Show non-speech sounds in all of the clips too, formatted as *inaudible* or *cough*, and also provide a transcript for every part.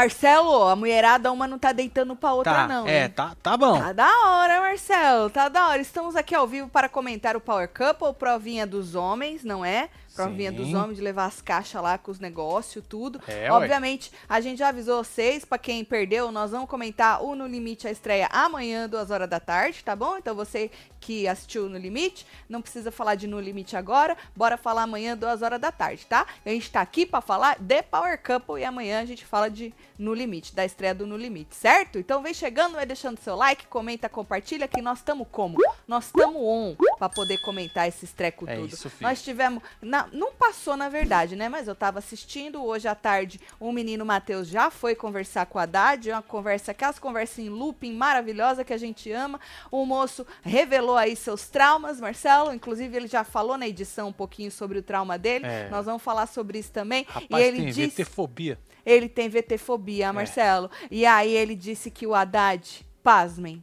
Marcelo, a mulherada uma não tá deitando pra outra, Tá, não. é, hein? tá, tá bom. Tá da hora, Marcelo. Tá da hora. Estamos aqui ao vivo para comentar o Power Couple, provinha dos homens, não é? Provinha Sim. dos homens de levar as caixas lá com os negócios, tudo. É, ué. Obviamente, a gente já avisou vocês, pra quem perdeu, nós vamos comentar o No Limite a estreia amanhã, duas horas da tarde, tá bom? Então você que assistiu No Limite, não precisa falar de No Limite agora, bora falar amanhã, duas horas da tarde, tá? A gente tá aqui pra falar de Power Couple e amanhã a gente fala de No Limite, da estreia do No Limite, certo? Então vem chegando, vai deixando seu like, comenta, compartilha, que nós estamos como? Nós estamos on pra poder comentar esses trecos É tudo. isso, filho. Nós tivemos. na- não passou, na verdade, né? Mas eu tava assistindo hoje à tarde. O menino Matheus já foi conversar com a Haddad. Uma conversa, aquelas conversas em looping maravilhosa que a gente ama. O moço revelou aí seus traumas, Marcelo. Inclusive, ele já falou na edição um pouquinho sobre o trauma dele. É. Nós vamos falar sobre isso também. Rapaz, e ele tem disse. VT-fobia. Ele tem VT-fobia, Marcelo. E aí ele disse que o Haddad, pasmem,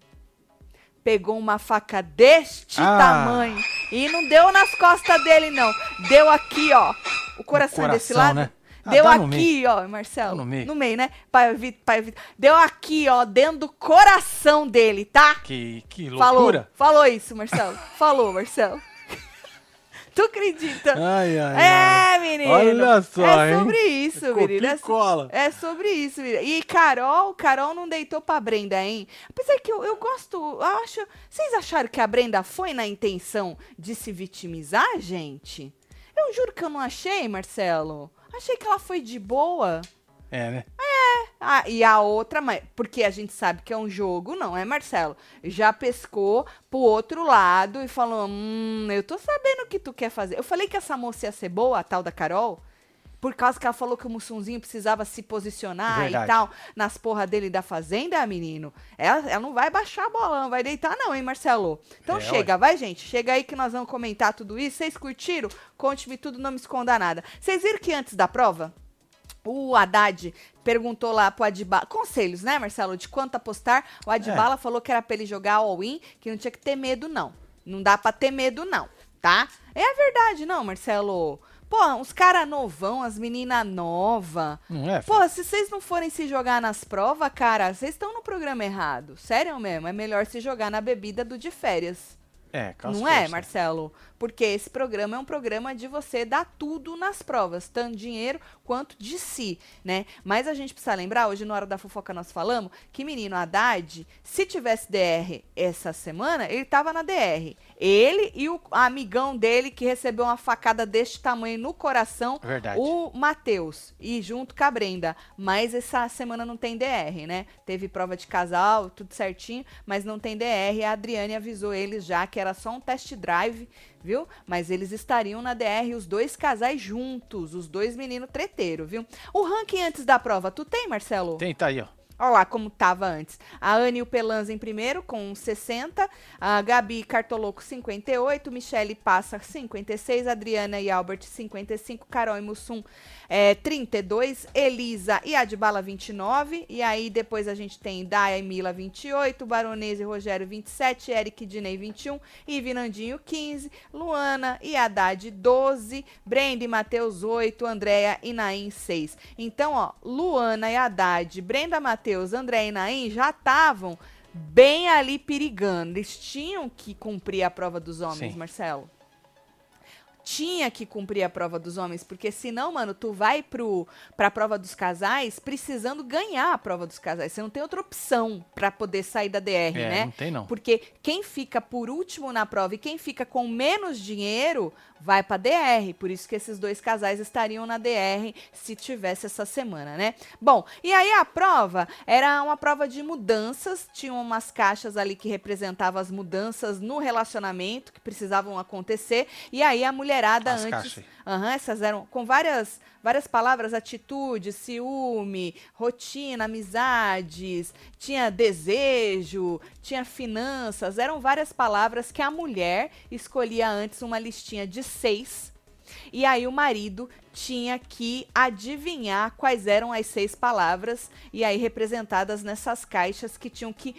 pegou uma faca deste Ah. tamanho e não deu nas costas dele, não. Deu aqui, ó. O coração, é desse coração, lado. né? Ah, Deu aqui, ó, Marcelo. Dá no meio. No meio, né? Pai Vitor, pai Vitor. Deu aqui, ó, dentro do coração dele, tá? Que, que Falou. loucura. Falou isso, Marcelo. Falou, Marcelo. Tu acredita? Ai, ai, ai. É, menino. Olha só, É hein? sobre isso, menino. É, cola. é sobre isso, menino. E Carol, Carol não deitou pra Brenda, hein? Apesar que eu, eu gosto, eu acho. Vocês acharam que a Brenda foi na intenção de se vitimizar, gente? Eu juro que eu não achei, Marcelo. Achei que ela foi de boa. É, né? Ah, e a outra, porque a gente sabe que é um jogo, não é, Marcelo? Já pescou pro outro lado e falou: Hum, eu tô sabendo o que tu quer fazer. Eu falei que essa moça ia ser boa, a tal da Carol, por causa que ela falou que o Mussunzinho precisava se posicionar Verdade. e tal, nas porra dele da fazenda, menino. Ela, ela não vai baixar a bola, não vai deitar, não, hein, Marcelo? Então É, chega, vai, gente. Chega aí que nós vamos comentar tudo isso. Vocês curtiram? Conte-me tudo, não me esconda nada. Vocês viram que antes da prova? O Haddad perguntou lá pro Adbala, conselhos, né, Marcelo, de quanto apostar. O Adbala É. falou que era pra ele jogar all-in, que não tinha que ter medo, não. Não dá pra ter medo, não, tá? É a verdade, não, Marcelo. Pô, uns cara novão, as meninas nova. Não é? Pô, se vocês não forem se jogar nas provas, cara, vocês estão no programa errado. Sério mesmo, é melhor se jogar na bebida do de férias. É, Não é. Marcelo? Porque esse programa é um programa de você dar tudo nas provas, tanto dinheiro quanto de si, né? Mas a gente precisa lembrar, hoje na hora da fofoca nós falamos, que menino Haddad, se tivesse DR essa semana, ele tava na DR. Ele e o amigão dele que recebeu uma facada deste tamanho no coração, Verdade. o Matheus, e junto com a Brenda. Mas essa semana não tem DR, né? Teve prova de casal, tudo certinho, mas não tem DR. A Adriane avisou eles já que era só um test drive, viu? Mas eles estariam na DR, os dois casais juntos, os dois meninos treteiros, viu? O ranking antes da prova, tu tem, Marcelo? Tem, tá aí, ó. Olha lá como tava antes. A Anne e o Pelanza em primeiro, com 60. A Gabi Cartoloco, 58. Michele Passa, 56. Adriana e Albert, 55. Carol e Mussum, é, 32. Elisa e Adbala, 29. E aí depois a gente tem Daia e Mila, 28. Baronese e Rogério, 27. Eric e Dinei, 21. E Vinandinho, 15. Luana e Haddad, 12. Brenda e Matheus, 8. Andréia e Naim, 6. Então, ó, Luana e Haddad, Brenda, Matheus, André e Naim já estavam bem ali perigando. Eles tinham que cumprir a prova dos homens, Sim. Marcelo. Tinha que cumprir a prova dos homens, porque senão, mano, tu vai pro, pra prova dos casais precisando ganhar a prova dos casais. Você não tem outra opção pra poder sair da DR, É, né? não tem não. Porque quem fica por último na prova e quem fica com menos dinheiro vai pra DR. Por isso que esses dois casais estariam na DR se tivesse essa semana, né? Bom, e aí a prova era uma prova de mudanças. Tinham umas caixas ali que representavam as mudanças no relacionamento que precisavam acontecer. E aí a mulherada As antes. caixas. Aham, essas eram com várias, várias palavras, atitude, ciúme, rotina, amizades, tinha desejo, tinha finanças, eram várias palavras que a mulher escolhia antes uma listinha de seis. E aí o marido tinha que adivinhar quais eram as seis palavras e aí representadas nessas caixas que tinham que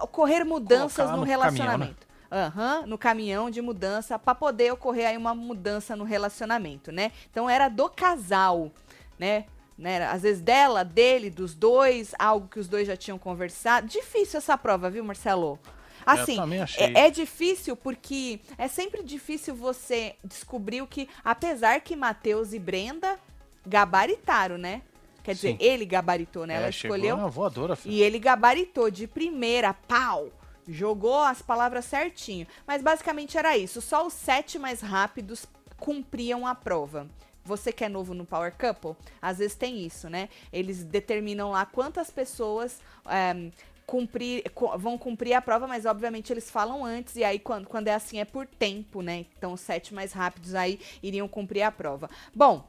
ocorrer mudanças no no caminhão, né? Aham, no caminhão de mudança, para poder ocorrer aí uma mudança no relacionamento, né? Então era do casal, né? né? Às vezes dela, dele, dos dois, algo que os dois já tinham conversado. Difícil essa prova, viu, Marcelo? Assim, é, é difícil porque é sempre difícil você descobrir o que, apesar que Matheus e Brenda gabaritaram, né? Quer dizer, Sim. ele gabaritou, né? É, Ela escolheu na voadora, filho. e ele gabaritou de primeira, pau. Jogou as palavras certinho. Mas basicamente era isso. Só os sete mais rápidos cumpriam a prova. Você que é novo no Power Couple, às vezes tem isso, né? Eles determinam lá quantas pessoas eh, cumprir, vão cumprir a prova, mas obviamente eles falam antes, e aí quando, quando é assim é por tempo, né? Então os sete mais rápidos aí iriam cumprir a prova. Bom,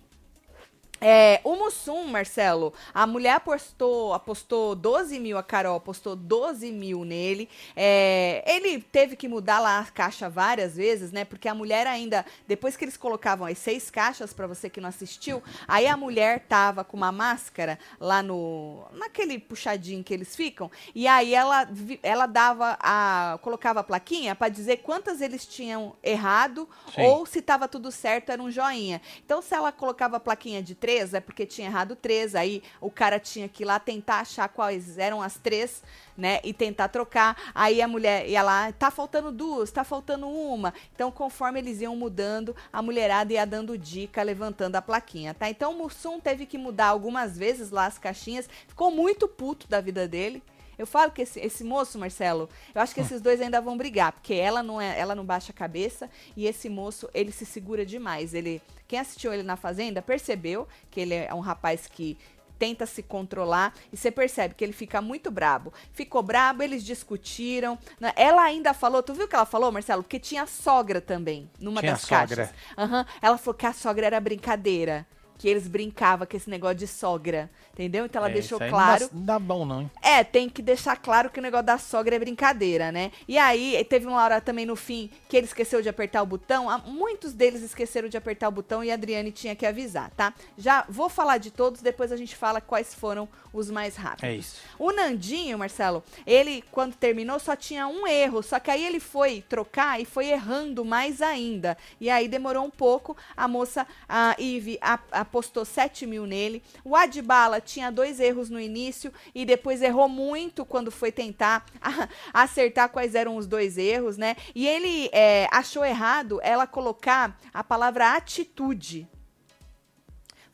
é, o Mussum, Marcelo, a mulher apostou, apostou 12 mil, a Carol apostou 12 mil nele. É, ele teve que mudar lá a caixa várias vezes, né? Porque a mulher ainda, depois que eles colocavam as seis caixas, pra você que não assistiu, aí a mulher tava com uma máscara lá no. naquele puxadinho que eles ficam, e aí ela, ela dava a. colocava a plaquinha pra dizer quantas eles tinham errado Sim. ou se tava tudo certo, era um joinha. Então, se ela colocava a plaquinha de três, é porque tinha errado três. Aí o cara tinha que ir lá tentar achar quais eram as três, né? E tentar trocar. Aí a mulher ia lá, tá faltando duas, tá faltando uma. Então, conforme eles iam mudando, a mulherada ia dando dica, levantando a plaquinha, tá? Então, o Mussum teve que mudar algumas vezes lá as caixinhas. Ficou muito puto da vida dele. Eu falo que esse, esse moço, Marcelo, eu acho que esses dois ainda vão brigar, porque ela não é, ela não baixa a cabeça e esse moço, ele se segura demais. Ele, quem assistiu ele na fazenda percebeu que ele é um rapaz que tenta se controlar e você percebe que ele fica muito brabo. Ficou brabo, eles discutiram. né? Ela ainda falou, tu viu o que ela falou, Marcelo? Porque tinha sogra também numa Tinha das sogra. caixas. Aham. Ela falou que a sogra era brincadeira. Que eles brincavam com esse negócio de sogra. Entendeu? Então ela É, deixou claro. Não dá, não dá bom, não, hein? É, tem que deixar claro que o negócio da sogra é brincadeira, né? E aí, teve uma hora também no fim que ele esqueceu de apertar o botão. Ah, Muitos deles esqueceram de apertar o botão e a Adriane tinha que avisar, tá? Já vou falar de todos, depois a gente fala quais foram os mais rápidos. É isso. O Nandinho, Marcelo, ele, quando terminou, só tinha um erro. Só que aí ele foi trocar e foi errando mais ainda. E aí demorou um pouco. A moça, a Ive, a- apostou 7 mil nele. O Adbala tinha dois erros no início e depois errou muito quando foi tentar *laughs* acertar quais eram os dois erros, né? E ele é, achou errado ela colocar a palavra atitude.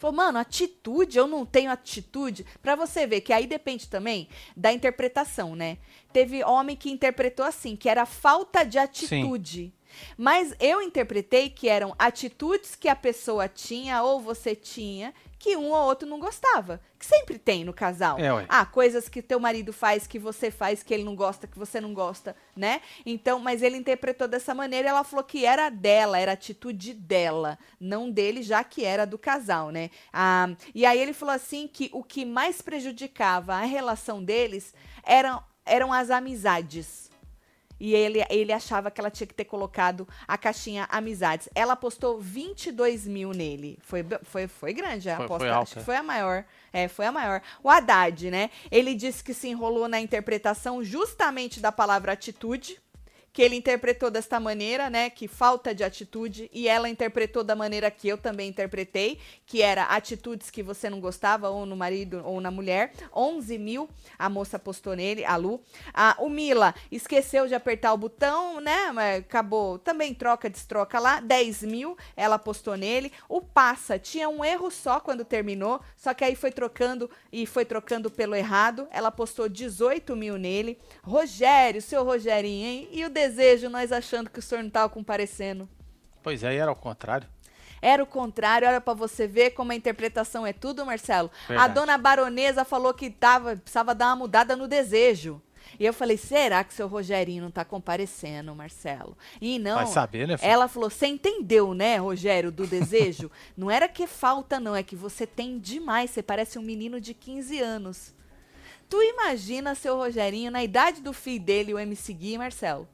Falou, mano, atitude, eu não tenho atitude. Pra você ver que aí depende também da interpretação, né? Teve homem que interpretou assim, que era falta de atitude. Mas eu interpretei que eram atitudes que a pessoa tinha ou você tinha que um ou outro não gostava. Que sempre tem no casal. É, ué. Ah, coisas que teu marido faz, que você faz, que ele não gosta, que você não gosta, né? Então, mas ele interpretou dessa maneira e ela falou que era dela, era a atitude dela, não dele, já que era do casal, né? Ah, e aí ele falou assim que o que mais prejudicava a relação deles eram, eram as amizades. E ele, ele achava que ela tinha que ter colocado a caixinha amizades. Ela apostou 22 mil nele. Foi, foi, foi grande a Foi- aposta. foi Acho alta. que foi a maior. É, foi a maior. O Haddad, né? Ele disse que se enrolou na interpretação justamente da palavra atitude. Que ele interpretou desta maneira, né? Que falta de atitude. E ela interpretou da maneira que eu também interpretei. Que era atitudes que você não gostava, ou no marido ou na mulher. 11 mil a moça postou nele, a Lu. Ah, o Mila esqueceu de apertar o botão, né? Acabou. Também troca, destroca lá. 10 mil, ela postou nele. O Passa tinha um erro só quando terminou, só que aí foi trocando e foi trocando pelo errado. Ela postou 18 mil nele. Rogério, seu Rogerinho, hein? E o desejo, nós achando que o senhor não tava comparecendo. Pois é, era ao contrário. Era o contrário, olha pra você ver como a interpretação é tudo, Marcelo. Verdade. A dona baronesa falou que tava, precisava dar uma mudada no desejo. E eu falei, será que seu Rogerinho não tá comparecendo, Marcelo? E não. Vai saber, né, filho? Ela falou, você entendeu, né, Rogério, do desejo? *laughs* não era que falta, não, é que você tem demais. Você parece um menino de 15 anos. Tu imagina seu Rogerinho na idade do filho dele, o MC Gui, Marcelo?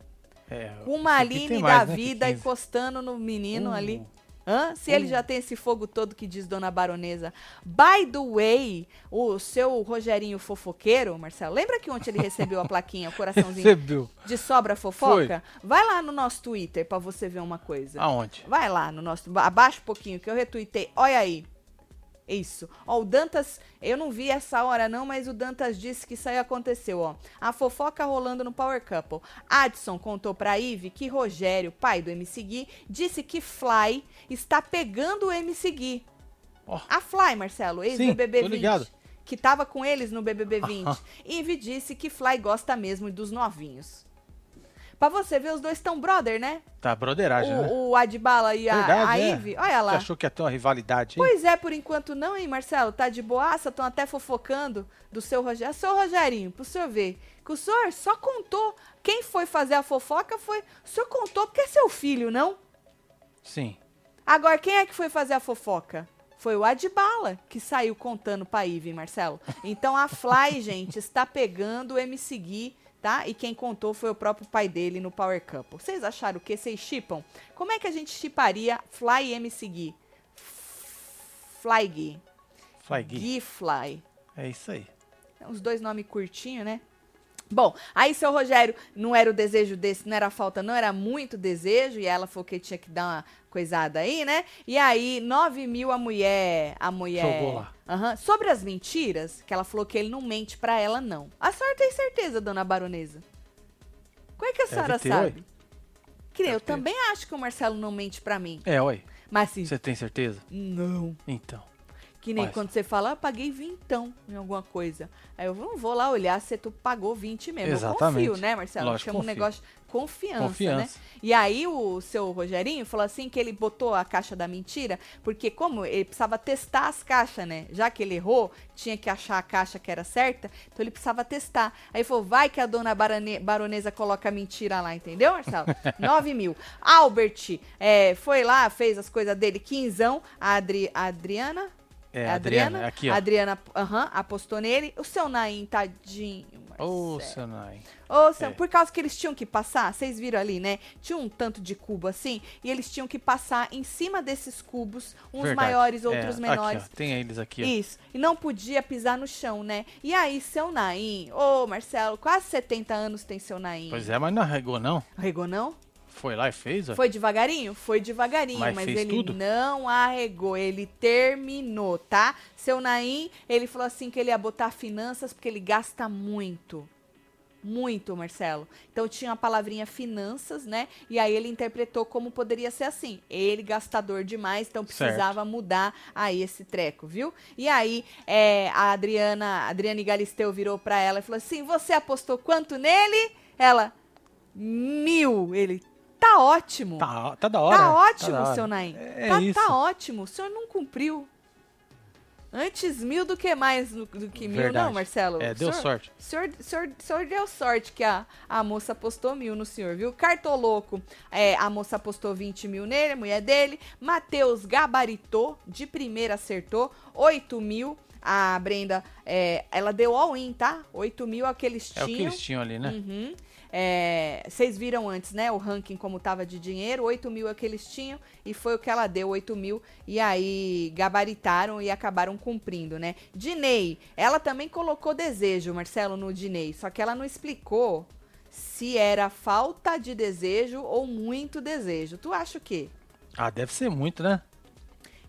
É, Com uma Aline tem da mais, né, vida 15. encostando no menino Uh. ali. Hã? Se ele já tem esse fogo todo que diz Dona Baronesa. By the way, o seu Rogerinho fofoqueiro, Marcelo, lembra que ontem ele recebeu a plaquinha, o coraçãozinho Recebeu. de sobra fofoca? Vai lá no nosso Twitter pra você ver uma coisa. Aonde? Vai lá no nosso. Abaixa um pouquinho que eu retuitei. Olha aí. Isso. Ó, o Dantas, eu não vi essa hora não, mas o Dantas disse que isso aí aconteceu, ó. A fofoca rolando no Power Couple. Adson contou pra Ive que Rogério, pai do MC Gui, disse que Fly está pegando o MC Gui. Ó. A Fly, Marcelo, Sim, ex-BBB tô 20. ligado. Que tava com eles no BBB 20. Aham. Ive disse que Fly gosta mesmo dos novinhos. Pra você ver, os dois estão brother, né? Tá, broderagem, né? O, o Adbala e a, Verdade, a é. Ive. Olha Você lá. achou que ia ter uma rivalidade aí? Pois é, por enquanto não, hein, Marcelo? Tá de boaça, estão até fofocando do seu Rogério. Seu Rogerinho, pro senhor ver, que o senhor só contou. Quem foi fazer a fofoca foi. O senhor contou porque é seu filho, não? Sim. Agora, quem é que foi fazer a fofoca? Foi o Adbala que saiu contando pra Ive, hein, Marcelo? Então a Fly, *laughs* gente, está pegando o MC Gui, tá? E quem contou foi o próprio pai dele no Power Couple. Vocês acharam o que? Vocês chipam? Como é que a gente chiparia Fly e MC Gui? Fly Gui. Fly Gui. Gui Fly. É isso aí. Os dois nomes curtinhos, né? Bom, aí seu Rogério não era o desejo desse, não era falta, não, era muito desejo, e ela falou que tinha que dar uma coisada aí, né? E aí, 9 mil a mulher. A mulher. Jogou lá. Aham. Sobre as mentiras, que ela falou que ele não mente pra ela, não. A senhora tem certeza, dona baronesa? Como é que a senhora ter, sabe? Que nem eu ter. também acho que o Marcelo não mente pra mim. É, oi. Mas assim, Você tem certeza? não. Então. Que nem Mas- quando você fala, ah, paguei vintão em alguma coisa. Aí eu não vou lá olhar se tu pagou 20 mesmo. Eu Exatamente. confio, né, Marcelo? Lógico, Chama um negócio confiança, Confiança. né? E aí o seu Rogerinho falou assim que ele botou a caixa da mentira, porque como ele precisava testar as caixas, né? Já que ele errou, tinha que achar a caixa que era certa, então ele precisava testar. Aí falou, vai que a dona barone- baronesa coloca a mentira lá, entendeu, Marcelo? *laughs* 9 mil. Albert é, foi lá, fez as coisas dele, quinzão. A, Adri, a Adriana... É, A Adriana, aqui, ó. Adriana, aham, apostou nele. O seu Naim, tadinho. Ô, Marcelo. seu Nai. Ô, seu- É. Por causa que eles tinham que passar, vocês viram ali, né? Tinha um tanto de cubo assim, e eles tinham que passar em cima desses cubos, uns Verdade. maiores, É, outros menores. Aqui, tem eles aqui, ó. Isso. E não podia pisar no chão, né? E aí, seu Naim, ô, Marcelo, quase 70 anos tem seu Naim. Pois é, mas não arregou, não. Arregou, não? Foi lá e fez, ó. Foi devagarinho? Foi devagarinho, mas, Mas ele tudo? não arregou, ele terminou, tá? Seu Naim, ele falou assim que ele ia botar finanças porque ele gasta muito. Muito, Marcelo. Então tinha a palavrinha finanças, né? E aí ele interpretou como poderia ser assim. Ele gastador demais, então Certo. precisava mudar aí esse treco, viu? E aí é, a Adriana, a Adriane Galisteu virou pra ela e falou assim: Você apostou quanto nele? Ela, mil. Ele, tá ótimo. Tá, tá da hora. Tá ótimo, hora. seu Naim. É tá, isso. tá ótimo. O senhor não cumpriu. Antes mil do que mais do, do que mil, Verdade. não, Marcelo. É, deu senhor- sorte. O senhor, senhor, senhor deu sorte que a, a moça apostou mil no senhor, viu? Cartoloco, é, a moça apostou 20 mil nele, a mulher dele. Matheus gabaritou, de primeira acertou, 8 mil. A Brenda, é, ela deu all-in, tá? 8 mil é o que eles É o tinham. que eles tinham ali, né? Uhum. É, Vocês viram antes, né? O ranking como tava de dinheiro, 8 mil é que eles tinham, e foi o que ela deu, 8 mil, e aí gabaritaram e acabaram cumprindo, né? Dinei, ela também colocou desejo, Marcelo, no Dinei, só que ela não explicou se era falta de desejo ou muito desejo. Tu acha o quê? Ah, deve ser muito, né?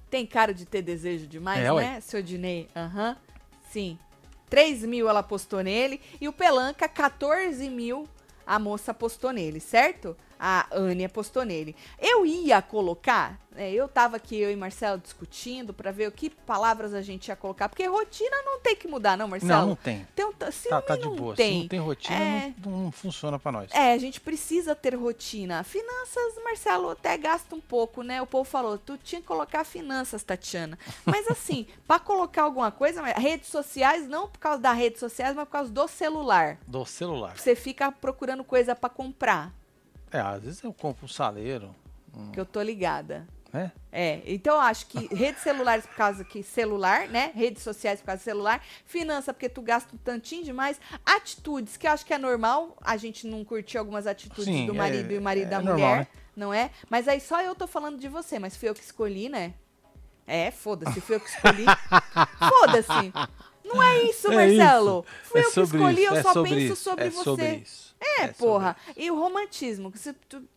Tem cara de ter desejo demais, É, ué. né, seu Dinei? Aham, sim. 3 mil ela postou nele e o Pelanca, 14 mil a moça postou nele, certo? A Anne apostou nele. Eu ia colocar, né, eu tava aqui, eu e Marcelo discutindo pra ver o que palavras a gente ia colocar, porque rotina não tem que mudar, não, Marcelo? Não, não tem. Tem um, ciúme Tá, tá de não boa. tem. Se não tem rotina, É. não, não funciona pra nós. É, a gente precisa ter rotina. Finanças, Marcelo, até gasta um pouco, né? O povo falou, tu tinha que colocar finanças, Tatiana. Mas *laughs* assim, pra colocar alguma coisa, redes sociais, não por causa das redes sociais, mas por causa do celular. Do celular. Você fica procurando coisa pra comprar, É, às vezes eu compro um saleiro, um, que eu tô ligada. né? É, então eu acho que redes celulares por causa que celular, né? Redes sociais por causa do celular, finança porque tu gasta um tantinho demais, atitudes que eu acho que é normal, a gente não curtir algumas atitudes Sim, do é- marido e o marido é da normal, mulher, né? não é? Mas aí só eu tô falando de você, mas fui eu que escolhi, né? É, foda-se, fui eu que escolhi. *laughs* foda-se. Não é isso, É Marcelo. isso. Fui É eu que escolhi, isso, eu é só sobre penso isso, sobre você. Sobre. É, porra. E o romantismo,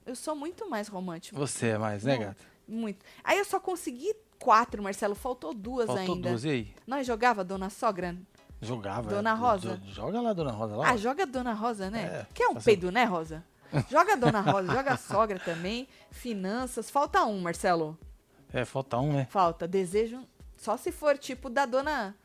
eu sou muito mais romântico. Você é mais, né, gata? Muito. Aí eu só consegui quatro, Marcelo. Faltou duas Faltou ainda. duas, e aí? Nós jogava Dona Sogra? Jogava. Dona Rosa? jo- Joga lá, Dona Rosa. Lá. Ah, joga Dona Rosa, né? É, que é um fazer- peido, né, Rosa? Joga Dona Rosa, *laughs* joga a sogra também. Finanças. Falta um, Marcelo. É, falta um, né? Falta. Desejo. Só se for tipo da dona.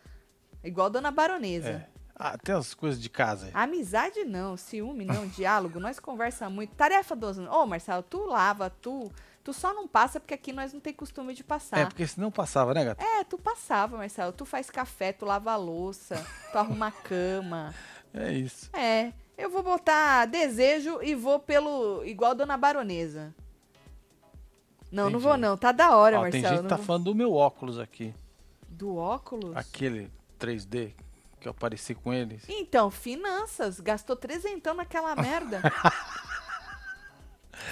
Igual Dona Baronesa. É. Ah, tem as coisas de casa. aí. Amizade não, ciúme não, *laughs* diálogo, nós conversa muito. Tarefa dos. Ô, Marcelo, tu lava, tu. Tu só não passa porque aqui nós não tem costume de passar. É, porque senão passava, né, gata? É, tu passava, Marcelo. Tu faz café, tu lava a louça, tu arruma a cama. *laughs* É isso. É, eu vou botar desejo e vou pelo. igual Dona Baronesa. Não, não Entendi. vou não. Tá da hora, Ó, Marcelo. tem gente que não tá vou- falando do meu óculos aqui. Do óculos? Aquele 3D que eu apareci com eles. Então, finanças. Gastou trezentão naquela *laughs* merda.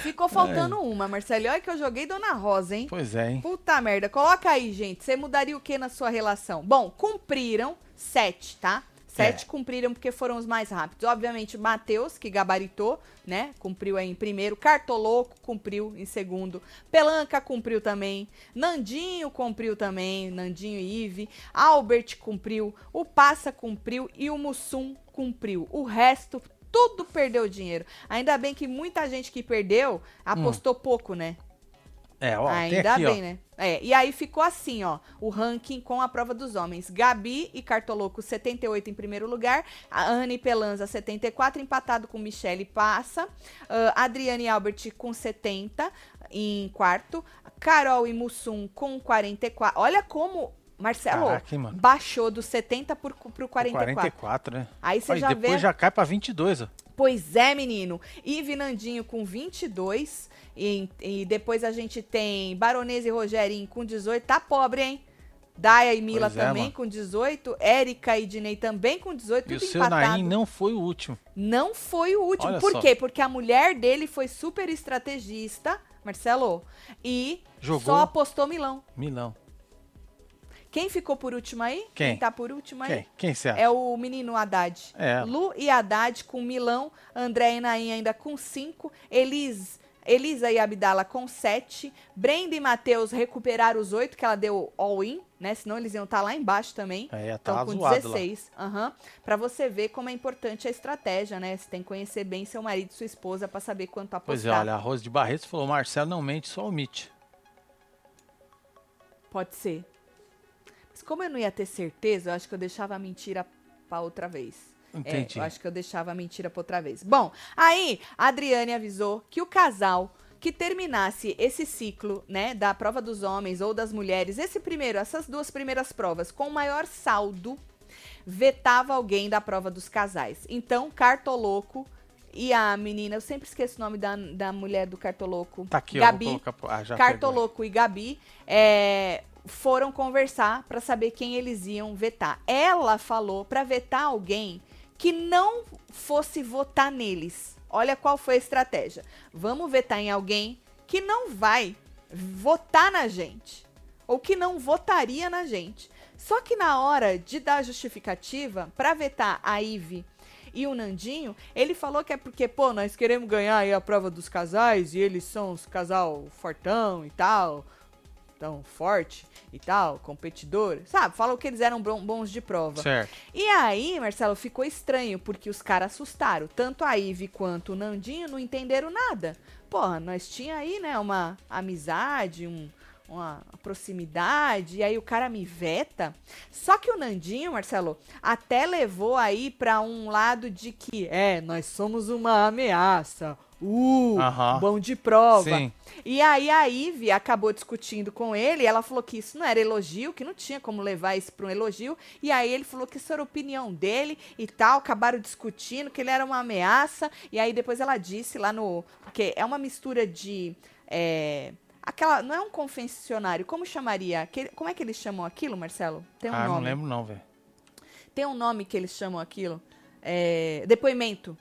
Ficou faltando uma, Marcelo. Olha que eu joguei Dona Rosa, hein? Pois é, hein? Puta merda. Coloca aí, gente. Você mudaria o que na sua relação? Bom, cumpriram sete, tá? Sete É. cumpriram porque foram os mais rápidos. Obviamente, Matheus, que gabaritou, né? Cumpriu aí em primeiro. Cartoloco cumpriu em segundo. Pelanca cumpriu também. Nandinho cumpriu também. Nandinho e Ive. Albert cumpriu. O Passa cumpriu. E o Mussum cumpriu. O resto, tudo perdeu dinheiro. Ainda bem que muita gente que perdeu apostou pouco, né? É, ó, Ainda aqui, bem, ó. né? É, e aí ficou assim, ó, o ranking com a prova dos homens. Gabi e Cartoloco, 78 em primeiro lugar. A Anne Pelanza, 74, empatado com Michele Passa. Ah, Adriane Albert com 70 em quarto. Carol e Mussum com 44. Olha como, Marcelo, Caraca, baixou do 70 por, pro 44. 44, né? Aí você e já depois vê... já cai pra 22, ó. Pois é, menino. Ive Nandinho com 22. E, e depois a gente tem Baronesa e Rogerinho com 18. Tá pobre, hein? Daia e Mila Pois é, também mano. com 18. Érica e Dinei também com 18. E o seu empatado. Naim não foi o último. Não foi o último. Olha Por só. quê? Porque a mulher dele foi super estrategista, Marcelo, e Jogou. só apostou Milão. Milão. Quem ficou por último aí? Quem? tá por último aí? Quem? Quem você acha? É o menino Haddad. É. Lu e Haddad com Milão, André e Naim ainda com 5, Elis, Elisa e Abdala com 7, Brenda e Matheus recuperaram os 8 que ela deu all-in, né? Senão eles iam estar lá embaixo também. É, tá Estão com zoado lá. 16. Aham. Pra você ver como é importante a estratégia, né? Você tem que conhecer bem seu marido e sua esposa pra saber quanto apostar. Pois é, olha, a Rose de Barretos falou, Marcelo não mente, só omite. Pode ser. Como eu não ia ter certeza, eu acho que eu deixava a mentira pra outra vez. Entendi. É, eu acho que eu deixava a mentira pra outra vez. Bom, aí a Adriane avisou que o casal que terminasse esse ciclo, né, da prova dos homens ou das mulheres, esse primeiro, essas duas primeiras provas, com maior saldo, vetava alguém da prova dos casais. Então, Cartoloco e a menina, eu sempre esqueço o nome da, da mulher do Cartoloco. Tá aqui, Gabi. colocar... Ah. Cartoloco e Gabi é, foram conversar para saber quem eles iam vetar. Ela falou para vetar alguém que não fosse votar neles. Olha qual foi a estratégia. Vamos vetar em alguém que não vai votar na gente ou que não votaria na gente. Só que na hora de dar justificativa para vetar a Ive e o Nandinho, ele falou que é porque, pô, nós queremos ganhar a prova dos casais e eles são os casal fortão e tal, tão forte e tal, competidor, sabe? Falou que eles eram bons de prova. Certo. E aí, Marcelo, ficou estranho, porque os caras assustaram. Tanto a Ive quanto o Nandinho não entenderam nada. Porra, nós tinha aí, né, uma amizade, um- uma proximidade, e aí o cara me veta. Só que o Nandinho, Marcelo, até levou aí pra um lado de que, é, nós somos uma ameaça. Uh, bom de prova. Sim. E aí a Ive acabou discutindo com ele, ela falou que isso não era elogio, que não tinha como levar isso para um elogio, e aí ele falou que isso era a opinião dele e tal, acabaram discutindo que ele era uma ameaça, e aí depois ela disse lá no... porque é uma mistura de... é, aquela, não é um confessionário, como chamaria? Aquele- como é que eles chamam aquilo, Marcelo? Tem um ah, nome. não lembro não, velho. Tem um nome que eles chamam aquilo? É, depoimento.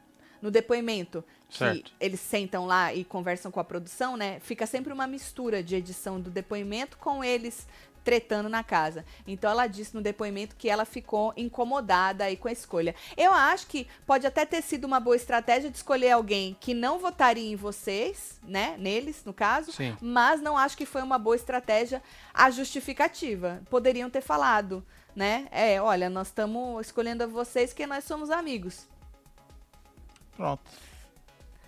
no depoimento, que Certo. eles sentam lá e conversam com a produção, né? Fica sempre uma mistura de edição do depoimento com eles tretando na casa. Então ela disse no depoimento que ela ficou incomodada aí com a escolha. Eu acho que pode até ter sido uma boa estratégia de escolher alguém que não votaria em vocês, né? Neles, no caso. Sim. Mas não acho que foi uma boa estratégia a justificativa. Poderiam ter falado, né? É, olha, nós estamos escolhendo vocês porque nós somos amigos. Pronto.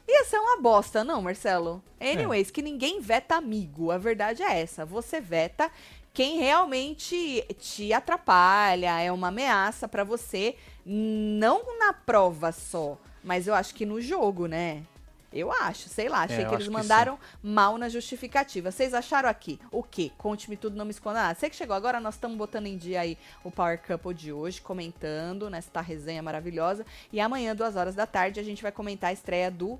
Ia ser uma bosta, não, Marcelo? Anyways, que ninguém veta amigo. A verdade é essa. Você veta quem realmente te atrapalha, é uma ameaça pra você, não na prova só, mas eu acho que no jogo, né? Eu acho, sei lá, achei É, que eles acho que mandaram mal na justificativa. Vocês acharam aqui o quê? Conte-me tudo, não me esconda nada. Você que chegou agora, nós estamos botando em dia aí o Power Couple de hoje, comentando nesta resenha maravilhosa. E amanhã, duas horas da tarde, a gente vai comentar a estreia do.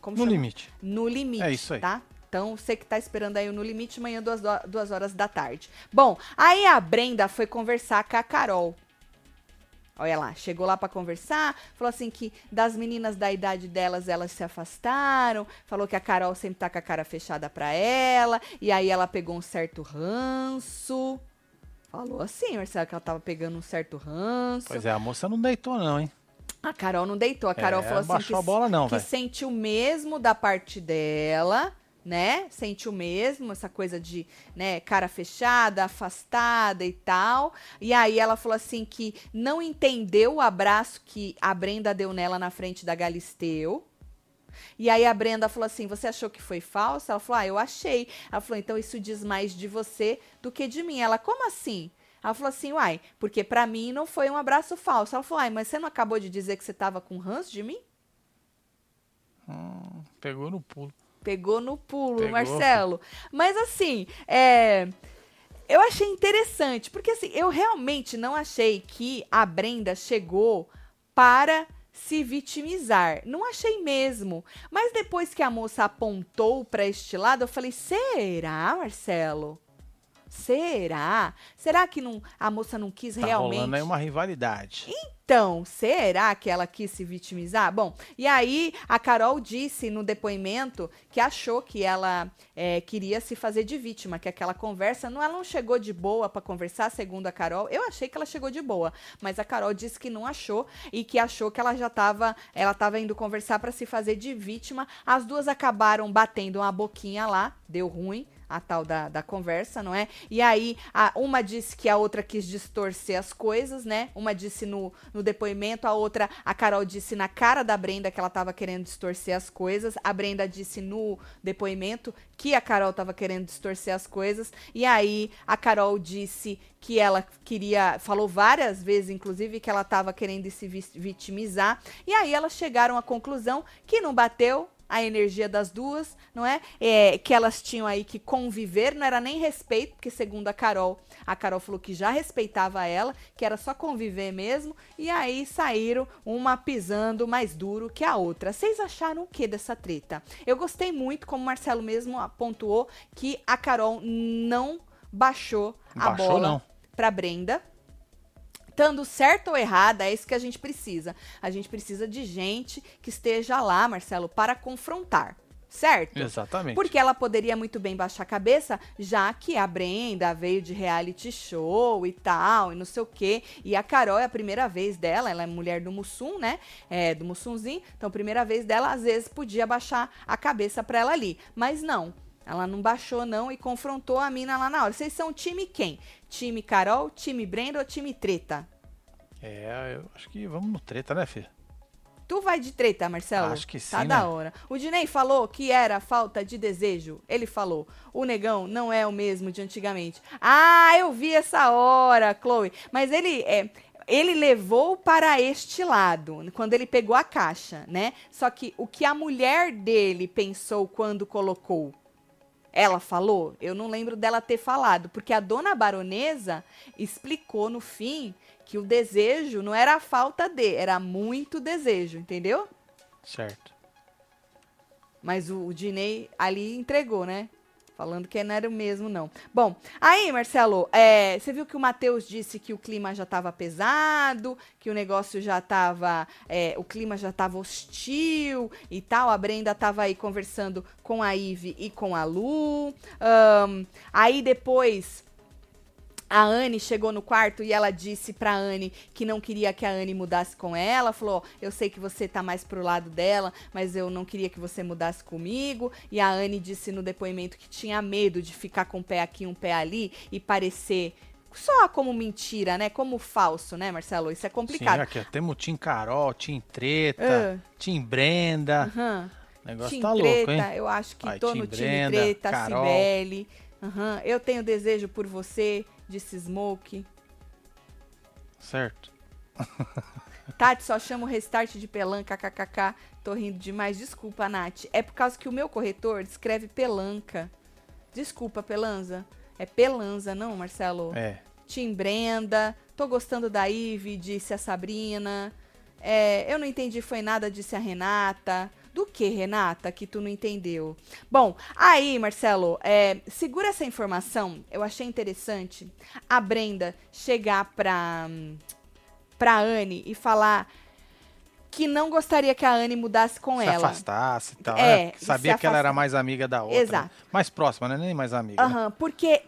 Como No chama? limite. No limite. É isso aí. Tá? Então, você que tá esperando aí o No Limite, amanhã, duas, duas horas da tarde. Bom, aí a Brenda foi conversar com a Carol. Olha lá, chegou lá pra conversar, falou assim que das meninas da idade delas, elas se afastaram, falou que a Carol sempre tá com a cara fechada pra ela, e aí ela pegou um certo ranço. Falou assim, Marcelo, que ela tava pegando um certo ranço. Pois é, a moça não deitou, não, hein? A Carol não deitou. A Carol É, falou assim baixou que, a bola não, que sentiu mesmo da parte dela, né? Sentiu mesmo essa coisa de, né, cara fechada, afastada e tal. E aí ela falou assim que não entendeu o abraço que a Brenda deu nela na frente da Galisteu. E aí a Brenda falou assim: Você achou que foi falso? Ela falou: Ah, eu achei. Ela falou: Então isso diz mais de você do que de mim. Ela, como assim? Ela falou assim: Uai, porque pra mim não foi um abraço falso. Ela falou: Ai, mas você não acabou de dizer que você tava com ranço de mim? Pegou no pulo. Pegou no pulo, Pegou, Marcelo. Mas assim, é. Eu achei interessante, porque assim, eu realmente não achei que a Brenda chegou para se vitimizar. Não achei mesmo. Mas depois que a moça apontou para este lado, eu falei: será, Marcelo? Será? Será que não, a moça não quis Tá realmente? rolando aí uma rivalidade. Então, será que ela quis se vitimizar? Bom, e aí a Carol disse no depoimento que achou que ela é, queria se fazer de vítima, que aquela conversa não, ela não chegou de boa pra conversar, segundo a Carol. Eu achei que ela chegou de boa, mas a Carol disse que não achou e que achou que ela já tava, ela tava indo conversar pra se fazer de vítima. As duas acabaram batendo uma boquinha lá, deu ruim a tal da, da conversa, não é? E aí, a, uma disse que a outra quis distorcer as coisas, né? Uma disse no, no depoimento, a outra, a Carol disse na cara da Brenda que ela tava querendo distorcer as coisas. A Brenda disse no depoimento que a Carol tava querendo distorcer as coisas. E aí, a Carol disse que ela queria, falou várias vezes, inclusive, que ela tava querendo se vitimizar. E aí, elas chegaram à conclusão que não bateu, a energia das duas, não é? é? Que elas tinham aí que conviver, não era nem respeito, porque segundo a Carol, a Carol falou que já respeitava ela, que era só conviver mesmo, e aí saíram uma pisando mais duro que a outra. Vocês acharam o que dessa treta? Eu gostei muito, como o Marcelo mesmo pontuou, que a Carol não baixou, a Baixou, bola pra Brenda estando certo ou errada, é isso que a gente precisa. A gente precisa de gente que esteja lá, Marcelo, para confrontar. Certo? Exatamente. Porque ela poderia muito bem baixar a cabeça, já que a Brenda veio de reality show e tal, e não sei o quê. E a Carol é a primeira vez dela, ela é mulher do Mussum, né? É, do Mussunzinho. Então, primeira vez dela, às vezes podia baixar a cabeça pra ela ali. Mas não. Ela não baixou, não, e confrontou a mina lá na hora. Vocês são time quem? Time Carol, time Brenda ou time Treta? É, eu acho que vamos no treta, né, filho? Tu vai de treta, Marcelo? Acho que Tá sim, da né? hora. O Dinei falou que era falta de desejo. Ele falou: o negão não é o mesmo de antigamente. Ah, eu vi essa hora, Chloe. Mas ele é. Ele levou para este lado, quando ele pegou a caixa, né? Só que o que a mulher dele pensou quando colocou, ela falou? Eu não lembro dela ter falado, porque a dona baronesa explicou no fim que o desejo não era a falta de, era muito desejo, entendeu? Certo. Mas o, o Diney ali entregou, né? Falando que não era o mesmo, não. Bom, aí, Marcelo, é, você viu que o Matheus disse que o clima já estava pesado, que o negócio já estava. É, o clima já estava hostil e tal. A Brenda estava aí conversando com a Ive e com a Lu. Um, aí depois a Anne chegou no quarto e ela disse pra Anne que não queria que a Anne mudasse com ela. Falou: Eu sei que você tá mais pro lado dela, mas eu não queria que você mudasse comigo. E a Anne disse no depoimento que tinha medo de ficar com um pé aqui um pé ali e parecer só como mentira, né? Como falso, né, Marcelo? Isso é complicado. Sim, aqui, temos Tim Carol, Tim Treta, uh. Tim Brenda. Uhum. O negócio Tim tá Treta, louco, hein? Eu acho que Ai, tô Tim no Brenda, Time Treta, Carol. Cibele. Uhum. Eu tenho desejo por você disse Smoke. Certo. *laughs* Tati, só chama o restart de pelanca, kkk. Tô rindo demais. Desculpa, Nath. É por causa que o meu corretor escreve pelanca. Desculpa, Pelanza. É Pelanza, não, Marcelo? É. Tim Brenda. Tô gostando da Ive, disse a Sabrina. É, eu não entendi foi nada, disse a Renata. Do que, Renata, que tu não entendeu? Bom, aí, Marcelo, é, segura essa informação. Eu achei interessante a Brenda chegar pra, pra Anne e falar que não gostaria que a Anne mudasse com se ela. Se afastasse e tal. É, né? Sabia que ela era mais amiga da outra. Né? Exato. Mais próxima, né? Nem mais amiga. Uhum, né? Porque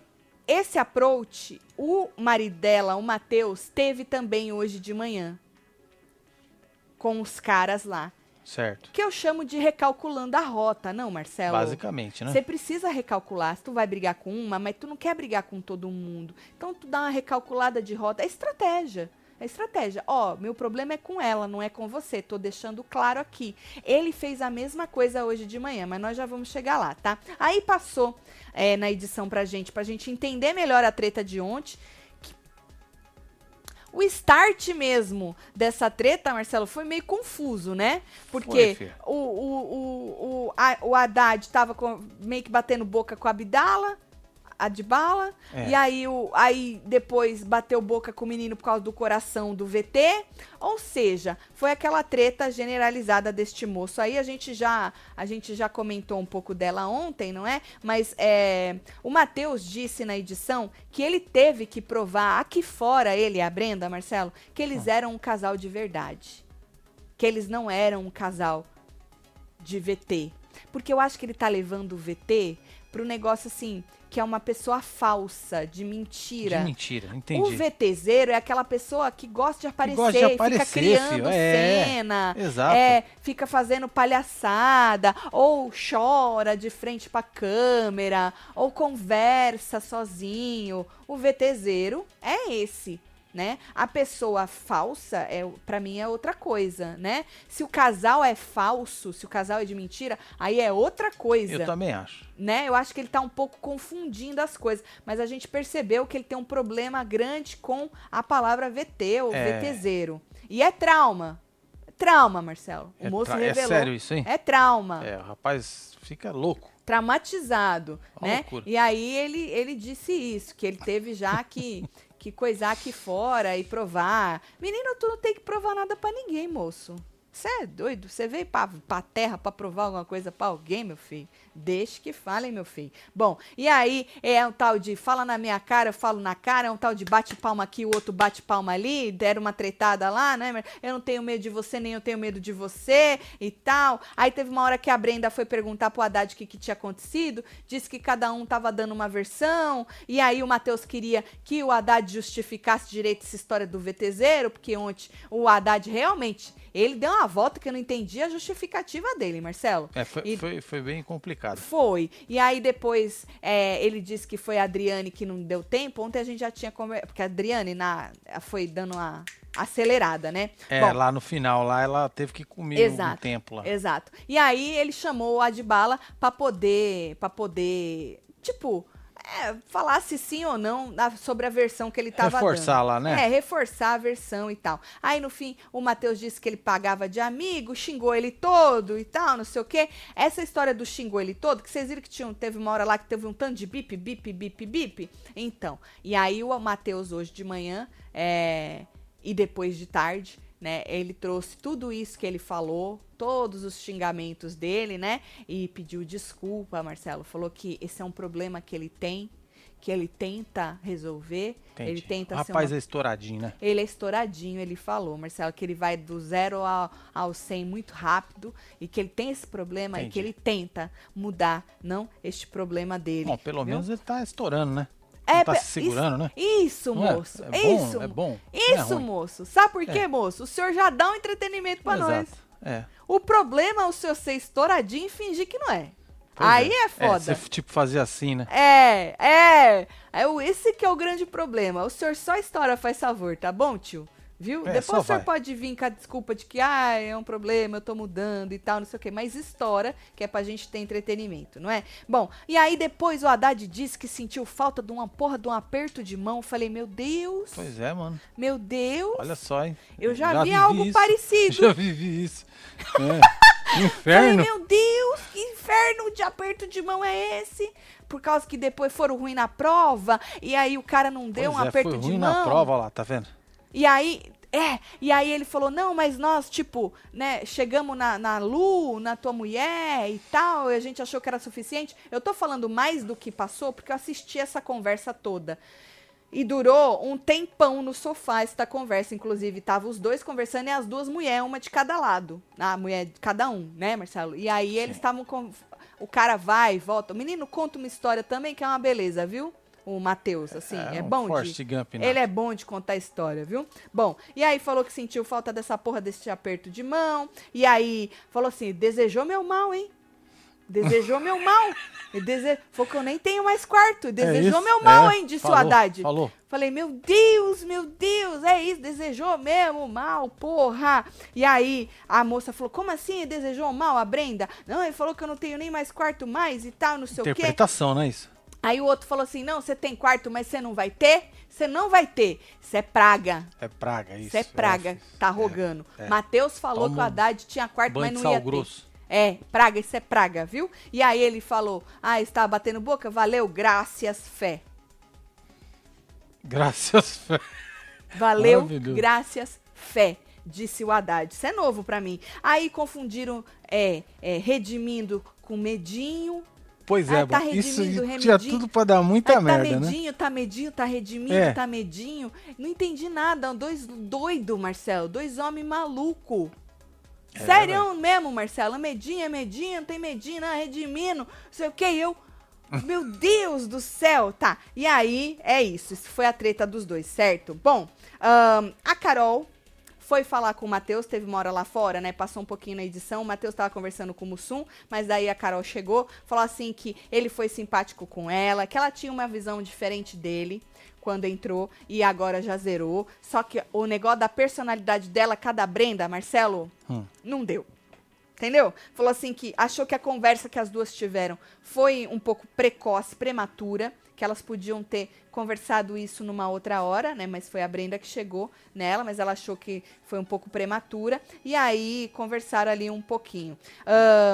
esse approach, o marido dela, o Matheus, teve também hoje de manhã. Com os caras lá. Certo. Que eu chamo de recalculando a rota, não, Marcelo? Basicamente, né? Você precisa recalcular. Se tu vai brigar com uma, mas tu não quer brigar com todo mundo. Então tu dá uma recalculada de rota. É estratégia. É estratégia. Ó, oh, meu problema é com ela, não é com você. Tô deixando claro aqui. Ele fez a mesma coisa hoje de manhã, mas nós já vamos chegar lá, tá? Aí passou é, na edição pra gente, pra gente entender melhor a treta de ontem o start mesmo dessa treta, Marcelo, foi meio confuso, né? Porque foi, o, o, o, o, a, o Haddad tava com, meio que batendo boca com a Abdala a de bala. É. E aí, o, aí depois bateu boca com o menino por causa do coração do VT. Ou seja, foi aquela treta generalizada deste moço. Aí a gente já a gente já comentou um pouco dela ontem, não é? Mas é, o Matheus disse na edição que ele teve que provar aqui fora, ele e a Brenda, Marcelo, que eles ah. eram um casal de verdade. Que eles não eram um casal de VT. Porque eu acho que ele tá levando o VT pro negócio assim, que é uma pessoa falsa, de mentira. De mentira, entendi. O VTZero é aquela pessoa que gosta de aparecer, gosta de aparecer fica criando é, cena, exato. É, fica fazendo palhaçada, ou chora de frente pra câmera, ou conversa sozinho. O VTZero é esse né? A pessoa falsa é para mim é outra coisa, né? Se o casal é falso, se o casal é de mentira, aí é outra coisa. Eu também acho. Né? Eu acho que ele tá um pouco confundindo as coisas, mas a gente percebeu que ele tem um problema grande com a palavra VT ou é... VTZero. E é trauma. É trauma, Marcelo. O é moço revelou. É sério isso, hein? É trauma. É, o rapaz fica louco. Traumatizado, Uma né? Loucura. E aí ele, ele disse isso, que ele teve já que que coisar aqui fora e provar. Menino, tu não tem que provar nada para ninguém, moço. Você é doido? Você veio pra, pra terra pra provar alguma coisa pra alguém, meu filho? Deixe que falem, meu filho. Bom, e aí é um tal de fala na minha cara, eu falo na cara, é um tal de bate palma aqui, o outro bate palma ali, deram uma tretada lá, né? Eu não tenho medo de você, nem eu tenho medo de você e tal. Aí teve uma hora que a Brenda foi perguntar pro Haddad o que, que tinha acontecido, disse que cada um tava dando uma versão, e aí o Matheus queria que o Haddad justificasse direito essa história do VTZero, porque ontem o Haddad realmente ele deu uma volta que eu não entendi a justificativa dele, Marcelo. É, foi, e... foi, foi, bem complicado. Foi. E aí depois é, ele disse que foi a Adriane que não deu tempo. Ontem a gente já tinha conversado. Porque a Adriane na, foi dando uma acelerada, né? É, Bom, lá no final, lá ela teve que comer exato, um tempo lá. Exato. E aí ele chamou o Adbala para poder, para poder, tipo, é, falasse sim ou não na, sobre a versão que ele estava dando. Reforçar lá, né? É, reforçar a versão e tal. Aí, no fim, o Matheus disse que ele pagava de amigo, xingou ele todo e tal, não sei o quê. Essa história do xingou ele todo, que vocês viram que tinha, teve uma hora lá que teve um tanto de bip, bip, bip, bip. Então, e aí o Matheus hoje de manhã é, e depois de tarde né? Ele trouxe tudo isso que ele falou, todos os xingamentos dele, né? E pediu desculpa, Marcelo. Falou que esse é um problema que ele tem, que ele tenta resolver. Entendi. Ele tenta o rapaz uma... é estouradinho, né? Ele é estouradinho, ele falou, Marcelo, que ele vai do zero ao, ao 100 muito rápido e que ele tem esse problema Entendi. e que ele tenta mudar, não este problema dele. Bom, pelo viu? menos ele tá estourando, né? É, tá se segurando, isso, né? Isso, Não é? moço. É, é isso. Bom, é bom. Isso, é moço. Sabe por quê, é. moço? O senhor já dá um entretenimento pra Exato. nós. É. O problema é o senhor ser estouradinho e fingir que não é. Pois Aí é, é foda. você, tipo, fazer assim, né? É, é. é. Esse que é o grande problema. O senhor só estoura, faz favor, tá bom, tio? Viu? É, Depois o senhor vai. pode vir com a desculpa de que ah, é um problema, eu tô mudando e tal, não sei o quê. Mas estoura, que é pra gente ter entretenimento, não é? Bom, e aí depois o Haddad disse que sentiu falta de uma porra de um aperto de mão. falei, meu Deus. Pois é, mano. Meu Deus. Olha só, hein? Eu já, já vi algo isso. parecido. *laughs* Já vivi isso. É. *laughs* Inferno. Falei, meu Deus, que inferno de aperto de mão é esse? Por causa que depois foram ruim na prova e aí o cara não deu pois um é, aperto foi ruim de mão. na prova lá, tá vendo? E aí, é, e aí ele falou, não, mas nós, tipo, né, chegamos na, na Lu, na tua mulher e tal, e a gente achou que era suficiente. Eu tô falando mais do que passou, porque eu assisti essa conversa toda. E durou um tempão no sofá esta conversa, inclusive. Tava os dois conversando e as duas mulheres, uma de cada lado. A mulher de cada um, né, Marcelo? E aí eles estavam com. O cara vai e volta. O menino conta uma história também que é uma beleza, viu? O Matheus, assim, é, é um bom de... Gump? Ele é bom de contar história, viu? Bom, e aí falou que sentiu falta dessa porra desse aperto de mão, e aí falou assim, desejou meu mal, hein? Desejou meu mal. Dese... Falou que eu nem tenho mais quarto. É desejou é meu mal, é. hein? Disse falou, o Haddad. Falou. Falei, meu Deus, meu Deus, é isso, desejou mesmo mal, porra. E aí a moça falou, como assim desejou mal a Brenda? Não, ele falou que eu não tenho nem mais quarto mais e tal, não sei o quê. Interpretação, não é isso? Aí o outro falou assim: não, você tem quarto, mas você não vai ter? Você não vai ter. Isso é praga. É praga, isso. Isso é praga. É, tá rogando. É, é. Mateus falou Toma que o Haddad tinha quarto, mas não ia grosso. ter. É, praga, isso é praga, viu? E aí ele falou: ah, estava batendo boca? Valeu, graças, fé. Graças, fé. Valeu, graças, fé disse o Haddad. Isso é novo para mim. Aí confundiram é, é, redimindo com medinho, Pois é, ah, tá isso tinha tudo para dar muita tá merda, tá medinho, né? Tá medinho, tá redimindo, é. tá medinho. Não entendi nada. Dois doido, Marcelo. Dois homens maluco. É, Sério mesmo, Marcelo. Medinho, é medinho, não tem medinho, não, redimindo. Não sei o que, eu... *laughs* Meu Deus do céu! Tá, e aí é isso. Isso foi a treta dos dois, certo? Bom, um, a Carol foi falar com o Matheus, teve uma hora lá fora, né? Passou um pouquinho na edição. O Matheus tava conversando com o Mussum, mas daí a Carol chegou, falou assim que ele foi simpático com ela, que ela tinha uma visão diferente dele quando entrou e agora já zerou. Só que o negócio da personalidade dela, cada Brenda, Marcelo, hum. não deu. Entendeu? Falou assim que achou que a conversa que as duas tiveram foi um pouco precoce, prematura que elas podiam ter conversado isso numa outra hora, né? Mas foi a Brenda que chegou nela, mas ela achou que foi um pouco prematura. E aí conversaram ali um pouquinho.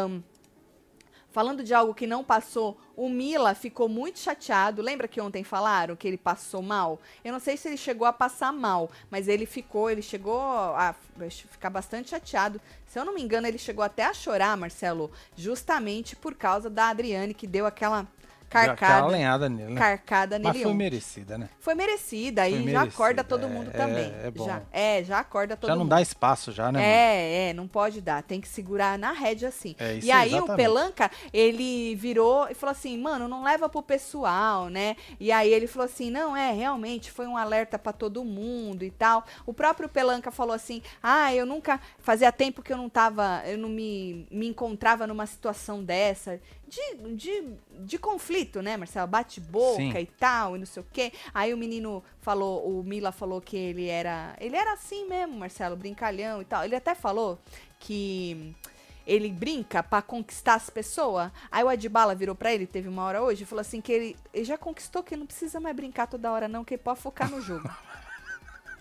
Um, falando de algo que não passou, o Mila ficou muito chateado. Lembra que ontem falaram que ele passou mal? Eu não sei se ele chegou a passar mal, mas ele ficou, ele chegou a ficar bastante chateado. Se eu não me engano, ele chegou até a chorar, Marcelo, justamente por causa da Adriane que deu aquela carcada. lenhada nele, né? Carcada nele. Mas foi merecida, né? Foi merecida. Aí já acorda todo mundo é, também. É, é bom. Já, é, já acorda todo já mundo. Já não dá espaço já, né? É, mano? é, não pode dar. Tem que segurar na rédea assim. É, isso e aí exatamente. o Pelanca, ele virou e falou assim, mano, não leva pro pessoal, né? E aí ele falou assim, não, é, realmente foi um alerta para todo mundo e tal. O próprio Pelanca falou assim, ah, eu nunca, fazia tempo que eu não tava, eu não me, me encontrava numa situação dessa de, de, de conflito, né, Marcelo? Bate-boca e tal, e não sei o quê. Aí o menino falou, o Mila falou que ele era. Ele era assim mesmo, Marcelo, brincalhão e tal. Ele até falou que ele brinca para conquistar as pessoas. Aí o Adbala virou para ele, teve uma hora hoje, e falou assim que ele, ele já conquistou, que não precisa mais brincar toda hora não, que ele pode focar no jogo. *laughs*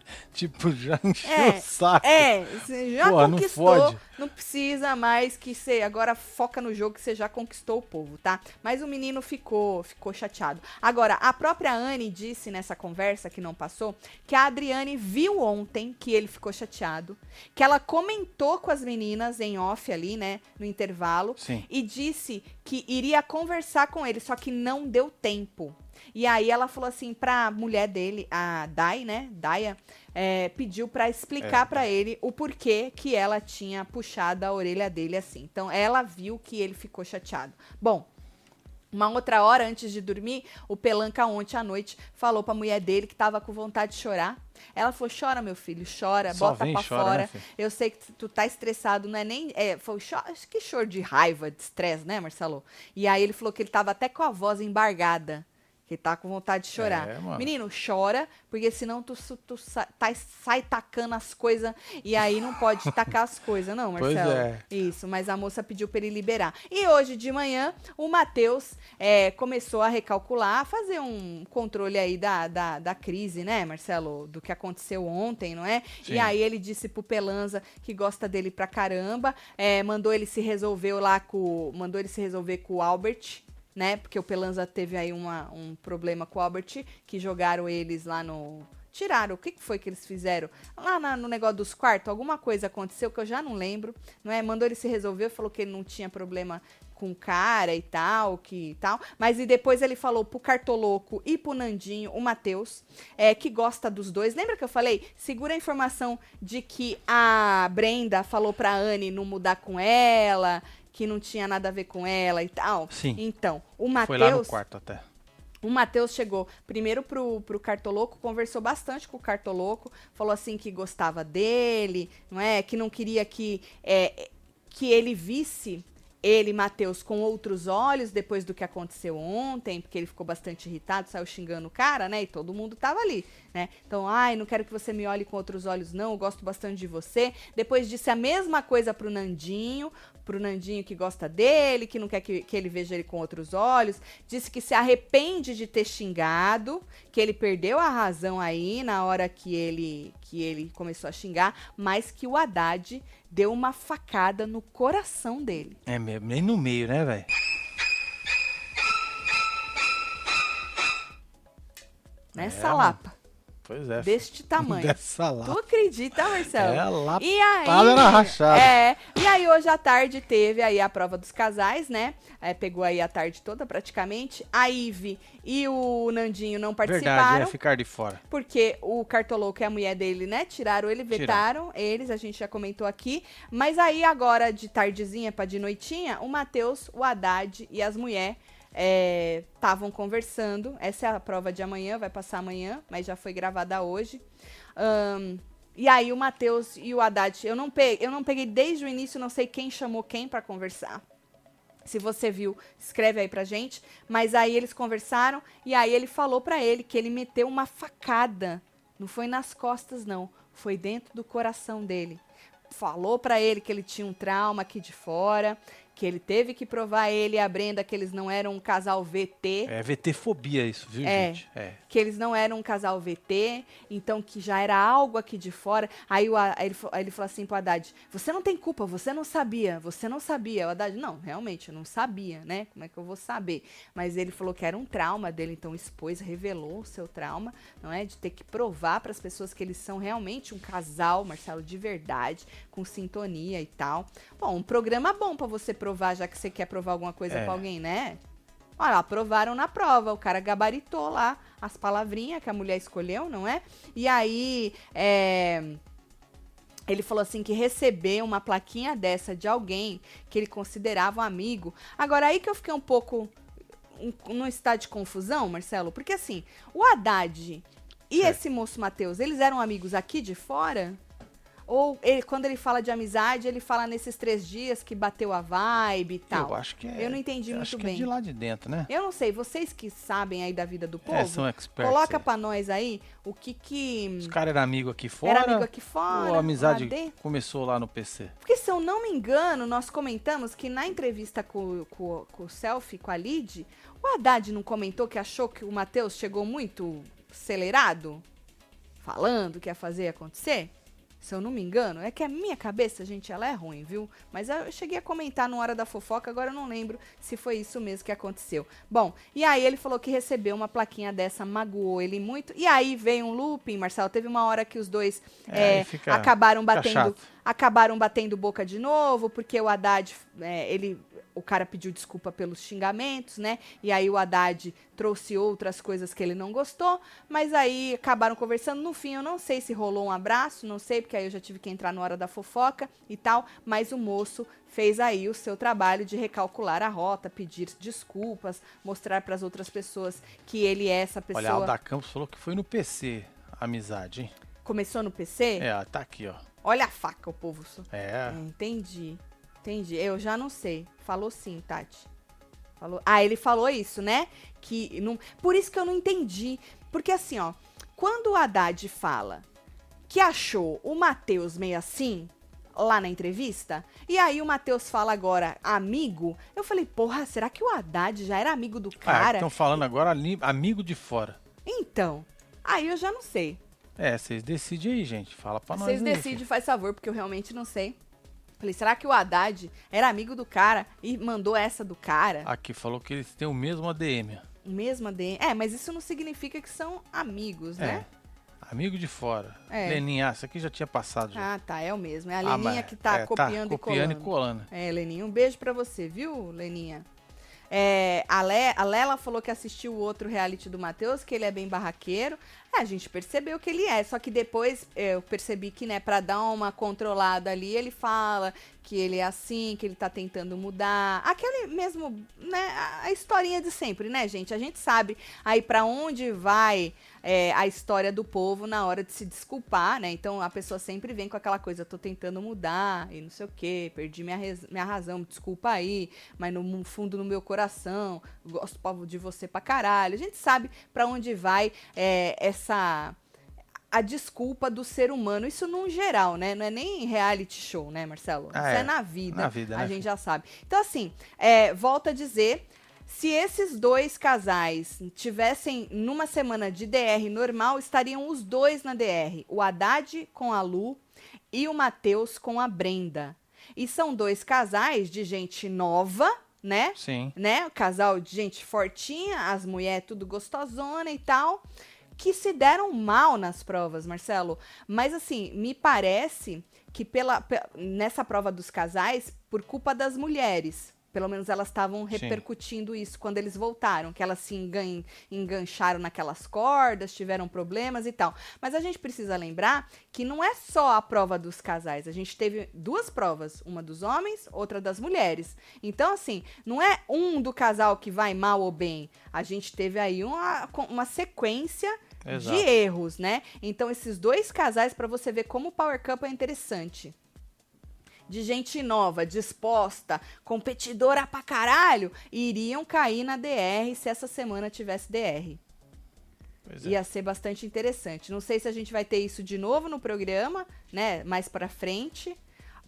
*laughs* tipo, já encheu é, o saco. É, já Pô, conquistou, não, não, precisa mais que você agora foca no jogo que você já conquistou o povo, tá? Mas o menino ficou, ficou chateado. Agora, a própria Anne disse nessa conversa que não passou que a Adriane viu ontem que ele ficou chateado, que ela comentou com as meninas em off ali, né, no intervalo, Sim. e disse que iria conversar com ele, só que não deu tempo. E aí ela falou assim pra mulher dele, a Dai, né? Daya, é, pediu para explicar é. para ele o porquê que ela tinha puxado a orelha dele assim. Então ela viu que ele ficou chateado. Bom, uma outra hora antes de dormir, o Pelanca ontem à noite falou pra mulher dele que tava com vontade de chorar. Ela falou: chora, meu filho, chora, Só bota pra chora, fora. Né, Eu sei que tu tá estressado, não é nem. É, foi que choro de raiva, de estresse, né, Marcelo? E aí ele falou que ele tava até com a voz embargada que tá com vontade de chorar. É, Menino, chora, porque senão tu, tu sa, tá, sai tacando as coisas e aí não pode *laughs* tacar as coisas, não, Marcelo. Pois é. Isso, mas a moça pediu para ele liberar. E hoje de manhã, o Matheus é, começou a recalcular, a fazer um controle aí da, da, da, crise, né, Marcelo? Do que aconteceu ontem, não é? Sim. E aí ele disse pro Pelanza que gosta dele pra caramba, é, mandou ele se resolver lá com. Mandou ele se resolver com o Albert né? Porque o Pelanza teve aí uma, um problema com o Albert, que jogaram eles lá no. Tiraram, o que, foi que eles fizeram? Lá na, no negócio dos quartos, alguma coisa aconteceu que eu já não lembro, não é? Mandou ele se resolver, falou que ele não tinha problema com cara e tal, que tal. Mas e depois ele falou pro Cartoloco e pro Nandinho, o Matheus, é, que gosta dos dois. Lembra que eu falei? Segura a informação de que a Brenda falou pra Anne não mudar com ela, que não tinha nada a ver com ela e tal. Sim. Então, o Matheus. Foi lá no quarto até. O Matheus chegou primeiro pro, pro Cartoloco, conversou bastante com o Cartoloco, falou assim que gostava dele, não é? Que não queria que, é, que ele visse ele, Matheus, com outros olhos depois do que aconteceu ontem, porque ele ficou bastante irritado, saiu xingando o cara, né? E todo mundo tava ali, né? Então, ai, não quero que você me olhe com outros olhos, não, eu gosto bastante de você. Depois disse a mesma coisa pro Nandinho, pro Nandinho que gosta dele, que não quer que, que ele veja ele com outros olhos. Disse que se arrepende de ter xingado, que ele perdeu a razão aí na hora que ele, que ele começou a xingar, mas que o Haddad deu uma facada no coração dele. É mesmo, nem no meio, né, velho? Nessa é, lapa. Pois é. Deste *laughs* tamanho. Dessa lá. Tu acredita, Marcelo? É, lá e aí, na rachada. É, e aí hoje à tarde teve aí a prova dos casais, né? É, pegou aí a tarde toda praticamente. A Ive e o Nandinho não participaram. Verdade, é ficar de fora. Porque o Cartoloco e a mulher dele, né, tiraram ele, vetaram eles, a gente já comentou aqui. Mas aí agora de tardezinha para de noitinha, o Matheus, o Haddad e as mulheres estavam é, conversando. Essa é a prova de amanhã, vai passar amanhã, mas já foi gravada hoje. Um, e aí o Matheus e o Haddad, eu não, peguei, eu não peguei desde o início, não sei quem chamou quem para conversar. Se você viu, escreve aí pra gente. Mas aí eles conversaram e aí ele falou para ele que ele meteu uma facada. Não foi nas costas, não. Foi dentro do coração dele. Falou para ele que ele tinha um trauma aqui de fora, que ele teve que provar ele e a Brenda que eles não eram um casal VT. É VT-fobia isso, viu, é, gente? É. Que eles não eram um casal VT, então que já era algo aqui de fora. Aí, o, aí, ele, aí ele falou assim pro Haddad, você não tem culpa, você não sabia, você não sabia. O Haddad, não, realmente, eu não sabia, né? Como é que eu vou saber? Mas ele falou que era um trauma dele, então expôs, revelou o seu trauma, não é? De ter que provar para as pessoas que eles são realmente um casal, Marcelo, de verdade, com sintonia e tal. Bom, um programa bom para você provar, já que você quer provar alguma coisa é. com alguém, né? Olha, aprovaram na prova, o cara gabaritou lá as palavrinhas que a mulher escolheu, não é? E aí, é, ele falou assim que receber uma plaquinha dessa de alguém que ele considerava um amigo. Agora, aí que eu fiquei um pouco num estado de confusão, Marcelo, porque assim, o Haddad e é. esse moço Matheus, eles eram amigos aqui de fora? Ou ele, quando ele fala de amizade, ele fala nesses três dias que bateu a vibe e tal. Eu acho que é. Eu não entendi muito acho bem. Que é de lá de dentro, né? Eu não sei, vocês que sabem aí da vida do é, povo, é, são experts, coloca é. pra nós aí o que que... Os caras eram amigos aqui fora. Era amigo aqui fora. Ou a amizade começou lá no PC. Porque se eu não me engano, nós comentamos que na entrevista com, com, com o Selfie, com a Lid, o Haddad não comentou que achou que o Matheus chegou muito acelerado? falando que ia fazer acontecer? Se eu não me engano. É que a minha cabeça, gente, ela é ruim, viu? Mas eu cheguei a comentar no Hora da Fofoca, agora eu não lembro se foi isso mesmo que aconteceu. Bom, e aí ele falou que recebeu uma plaquinha dessa, magoou ele muito. E aí veio um looping, Marcelo. Teve uma hora que os dois é, é, fica, acabaram batendo acabaram batendo boca de novo, porque o Haddad, é, ele o cara pediu desculpa pelos xingamentos, né? E aí o Haddad trouxe outras coisas que ele não gostou, mas aí acabaram conversando. No fim, eu não sei se rolou um abraço, não sei, porque aí eu já tive que entrar na hora da fofoca e tal, mas o moço fez aí o seu trabalho de recalcular a rota, pedir desculpas, mostrar para as outras pessoas que ele é essa pessoa. Olha, o da Campos falou que foi no PC, amizade, hein? Começou no PC? É, tá aqui, ó. Olha a faca, o povo. É. é entendi. Entendi. Eu já não sei. Falou sim, Tati. Falou. Ah, ele falou isso, né? Que não... Por isso que eu não entendi. Porque assim, ó, quando o Haddad fala que achou o Matheus meio assim, lá na entrevista, e aí o Matheus fala agora amigo, eu falei, porra, será que o Haddad já era amigo do ah, cara? Estão falando agora amigo de fora. Então, aí eu já não sei. É, vocês decidem aí, gente. Fala pra nós. Vocês decidem, faz favor, porque eu realmente não sei. Falei, será que o Haddad era amigo do cara e mandou essa do cara? Aqui falou que eles têm o mesmo ADM. O mesmo ADM? É, mas isso não significa que são amigos, é. né? Amigo de fora. É. Leninha, ah, isso aqui já tinha passado. Já. Ah, tá, é o mesmo. É a ah, Leninha que tá é, copiando, tá, copiando e colando. e colando. É, Leninha, um beijo para você, viu, Leninha? É, a, Le, a Lela falou que assistiu o outro reality do Matheus, que ele é bem barraqueiro. É, a gente percebeu que ele é, só que depois eu percebi que, né, pra dar uma controlada ali, ele fala que ele é assim, que ele tá tentando mudar. Aquele mesmo, né, a historinha de sempre, né, gente? A gente sabe aí para onde vai é, a história do povo na hora de se desculpar, né? Então a pessoa sempre vem com aquela coisa, tô tentando mudar e não sei o quê, perdi minha, minha razão, desculpa aí, mas no fundo no meu coração, gosto de você pra caralho. A gente sabe para onde vai é, essa a desculpa do ser humano. Isso num geral, né? Não é nem reality show, né, Marcelo? Ah, Isso é. é. na vida. Na vida, A né? gente já sabe. Então, assim, é, volta a dizer. Se esses dois casais tivessem numa semana de DR normal, estariam os dois na DR. O Haddad com a Lu e o Matheus com a Brenda. E são dois casais de gente nova, né? Sim. Né? O casal de gente fortinha, as mulheres tudo gostosona e tal que se deram mal nas provas, Marcelo. Mas assim, me parece que pela, nessa prova dos casais, por culpa das mulheres, pelo menos elas estavam repercutindo Sim. isso quando eles voltaram, que elas se engan engancharam naquelas cordas, tiveram problemas e tal. Mas a gente precisa lembrar que não é só a prova dos casais. A gente teve duas provas, uma dos homens, outra das mulheres. Então, assim, não é um do casal que vai mal ou bem. A gente teve aí uma, uma sequência Exato. de erros, né? Então, esses dois casais, para você ver como o Power Cup é interessante de gente nova, disposta, competidora pra caralho, iriam cair na DR se essa semana tivesse DR. É. Ia ser bastante interessante. Não sei se a gente vai ter isso de novo no programa, né? Mais pra frente.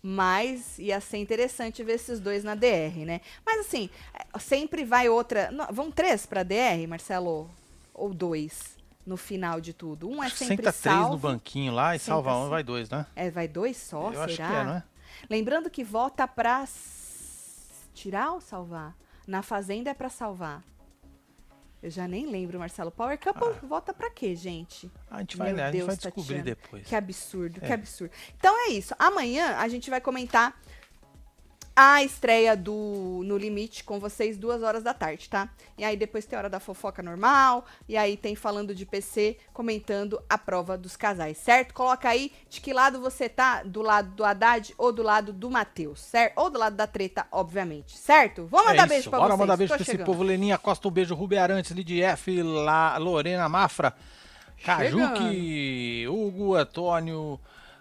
Mas ia ser interessante ver esses dois na DR, né? Mas assim, é, sempre vai outra. Não, vão três pra DR, Marcelo? Ou dois? no final de tudo. Um é sempre Senta salvo. três no banquinho lá e salva um, vai dois, né? É, vai dois só, Eu será? Acho que é, não é? Lembrando que vota para tirar ou salvar? Na Fazenda é para salvar. Eu já nem lembro, Marcelo. Power Couple ah. vota para quê, gente? A gente vai, né? a gente vai descobrir depois. Que absurdo, é. que absurdo. Então é isso. Amanhã a gente vai comentar a estreia do No Limite com vocês duas horas da tarde, tá? E aí depois tem hora da fofoca normal, e aí tem falando de PC, comentando a prova dos casais, certo? Coloca aí de que lado você tá, do lado do Haddad ou do lado do Matheus, certo? Ou do lado da treta, obviamente, certo? Vamos mandar é beijo pra Bora vocês. Bora mandar beijo Tô pra chegando. esse povo, Leninha Costa, um beijo, Rubi Arantes, Lidia F, La, Lorena Mafra, Cajuque, Hugo, Antônio...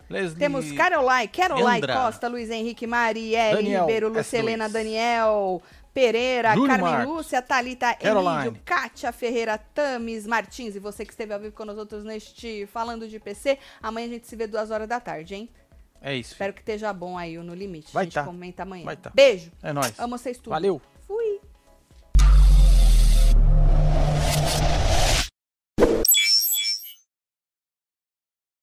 Leslie Temos Caroline Andra, Costa, Luiz Henrique, Marielle Daniel, Ribeiro, Lucelena Daniel, Pereira, Júlio Carmen Marcos, Lúcia, Thalita Emílio, Kátia Ferreira, Tamis Martins. E você que esteve ao vivo com nós outros neste Falando de PC. Amanhã a gente se vê duas horas da tarde, hein? É isso. Espero que esteja bom aí o No Limite. Vai a gente tá. comenta amanhã. Vai tá. Beijo. É nóis. Amo vocês tudo. Valeu.